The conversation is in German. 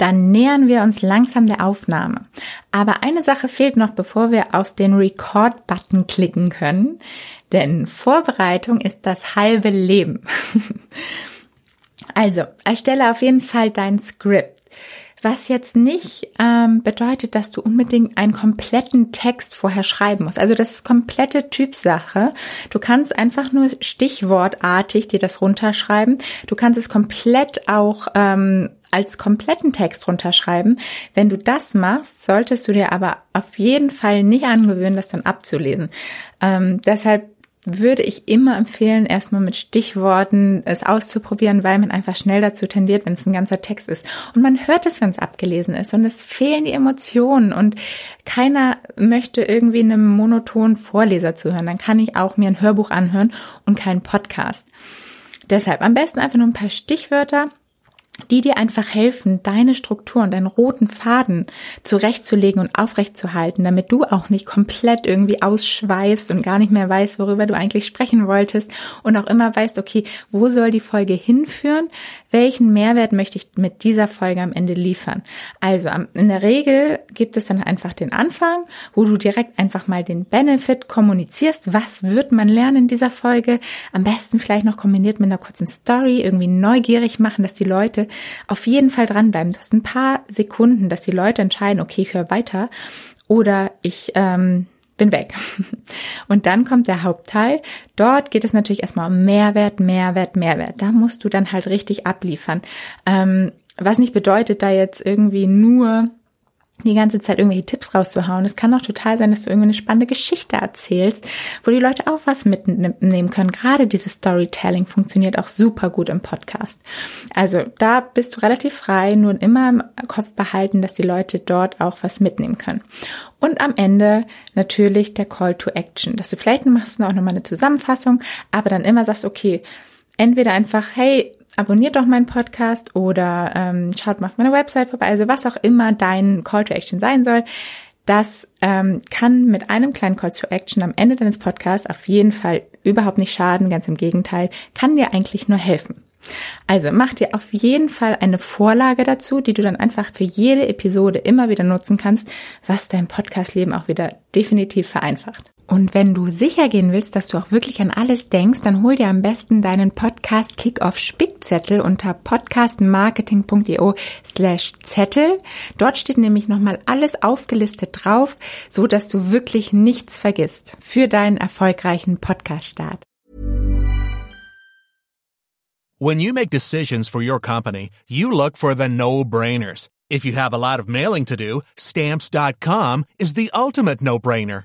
dann nähern wir uns langsam der Aufnahme. Aber eine Sache fehlt noch, bevor wir auf den Record-Button klicken können, denn Vorbereitung ist das halbe Leben. also, erstelle auf jeden Fall dein Skript. Was jetzt nicht ähm, bedeutet, dass du unbedingt einen kompletten Text vorher schreiben musst. Also das ist komplette Typsache. Du kannst einfach nur stichwortartig dir das runterschreiben. Du kannst es komplett auch ähm, als kompletten Text runterschreiben. Wenn du das machst, solltest du dir aber auf jeden Fall nicht angewöhnen, das dann abzulesen. Ähm, deshalb würde ich immer empfehlen, erstmal mit Stichworten es auszuprobieren, weil man einfach schnell dazu tendiert, wenn es ein ganzer Text ist. Und man hört es, wenn es abgelesen ist und es fehlen die Emotionen und keiner möchte irgendwie einem monotonen Vorleser zuhören. Dann kann ich auch mir ein Hörbuch anhören und keinen Podcast. Deshalb am besten einfach nur ein paar Stichwörter die dir einfach helfen, deine Struktur und deinen roten Faden zurechtzulegen und aufrechtzuhalten, damit du auch nicht komplett irgendwie ausschweifst und gar nicht mehr weißt, worüber du eigentlich sprechen wolltest und auch immer weißt, okay, wo soll die Folge hinführen? Welchen Mehrwert möchte ich mit dieser Folge am Ende liefern? Also in der Regel gibt es dann einfach den Anfang, wo du direkt einfach mal den Benefit kommunizierst. Was wird man lernen in dieser Folge? Am besten vielleicht noch kombiniert mit einer kurzen Story, irgendwie neugierig machen, dass die Leute auf jeden Fall dranbleiben. Du hast ein paar Sekunden, dass die Leute entscheiden, okay, ich höre weiter oder ich ähm, bin weg. Und dann kommt der Hauptteil. Dort geht es natürlich erstmal um Mehrwert, Mehrwert, Mehrwert. Da musst du dann halt richtig abliefern. Ähm, was nicht bedeutet, da jetzt irgendwie nur die ganze Zeit irgendwelche Tipps rauszuhauen. Es kann auch total sein, dass du irgendwie eine spannende Geschichte erzählst, wo die Leute auch was mitnehmen können. Gerade dieses Storytelling funktioniert auch super gut im Podcast. Also da bist du relativ frei, nur immer im Kopf behalten, dass die Leute dort auch was mitnehmen können. Und am Ende natürlich der Call to Action, dass du vielleicht machst auch nochmal eine Zusammenfassung, aber dann immer sagst, okay, entweder einfach, hey, abonniert doch meinen Podcast oder ähm, schaut mal auf meiner Website vorbei, also was auch immer dein Call to Action sein soll. Das ähm, kann mit einem kleinen Call to Action am Ende deines Podcasts auf jeden Fall überhaupt nicht schaden, ganz im Gegenteil, kann dir eigentlich nur helfen. Also mach dir auf jeden Fall eine Vorlage dazu, die du dann einfach für jede Episode immer wieder nutzen kannst, was dein Podcastleben auch wieder definitiv vereinfacht. Und wenn du sicher gehen willst, dass du auch wirklich an alles denkst, dann hol dir am besten deinen Podcast Kickoff Spickzettel unter podcastmarketing.io slash Zettel. Dort steht nämlich nochmal alles aufgelistet drauf, so dass du wirklich nichts vergisst für deinen erfolgreichen Podcast-Start. When you make decisions for your company, you look for the no-brainers. If you have a lot of mailing to do, stamps.com is the ultimate no-brainer.